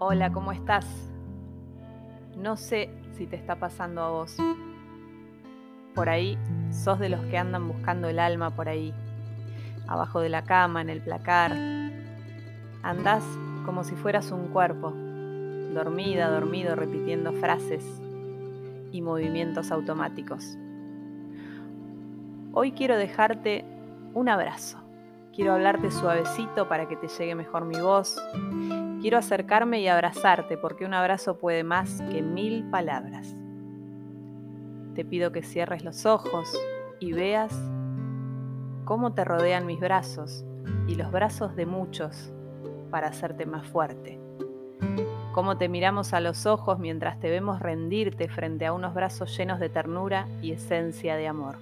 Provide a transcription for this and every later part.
Hola, ¿cómo estás? No sé si te está pasando a vos. Por ahí sos de los que andan buscando el alma por ahí, abajo de la cama, en el placar. Andás como si fueras un cuerpo, dormida, dormido, repitiendo frases y movimientos automáticos. Hoy quiero dejarte un abrazo. Quiero hablarte suavecito para que te llegue mejor mi voz Quiero acercarme y abrazarte porque un abrazo puede más que mil palabras. Te pido que cierres los ojos y veas cómo te rodean mis brazos y los brazos de muchos para hacerte más fuerte. Cómo te miramos a los ojos mientras te vemos rendirte frente a unos brazos llenos de ternura y esencia de amor.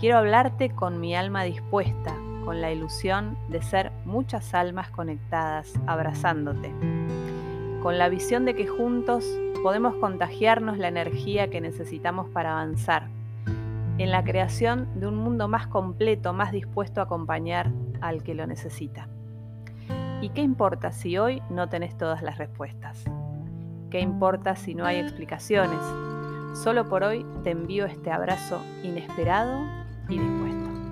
Quiero hablarte con mi alma dispuesta con la ilusión de ser muchas almas conectadas, abrazándote, con la visión de que juntos podemos contagiarnos la energía que necesitamos para avanzar, en la creación de un mundo más completo, más dispuesto a acompañar al que lo necesita. ¿Y qué importa si hoy no tenés todas las respuestas? ¿Qué importa si no hay explicaciones? Solo por hoy te envío este abrazo inesperado y dispuesto.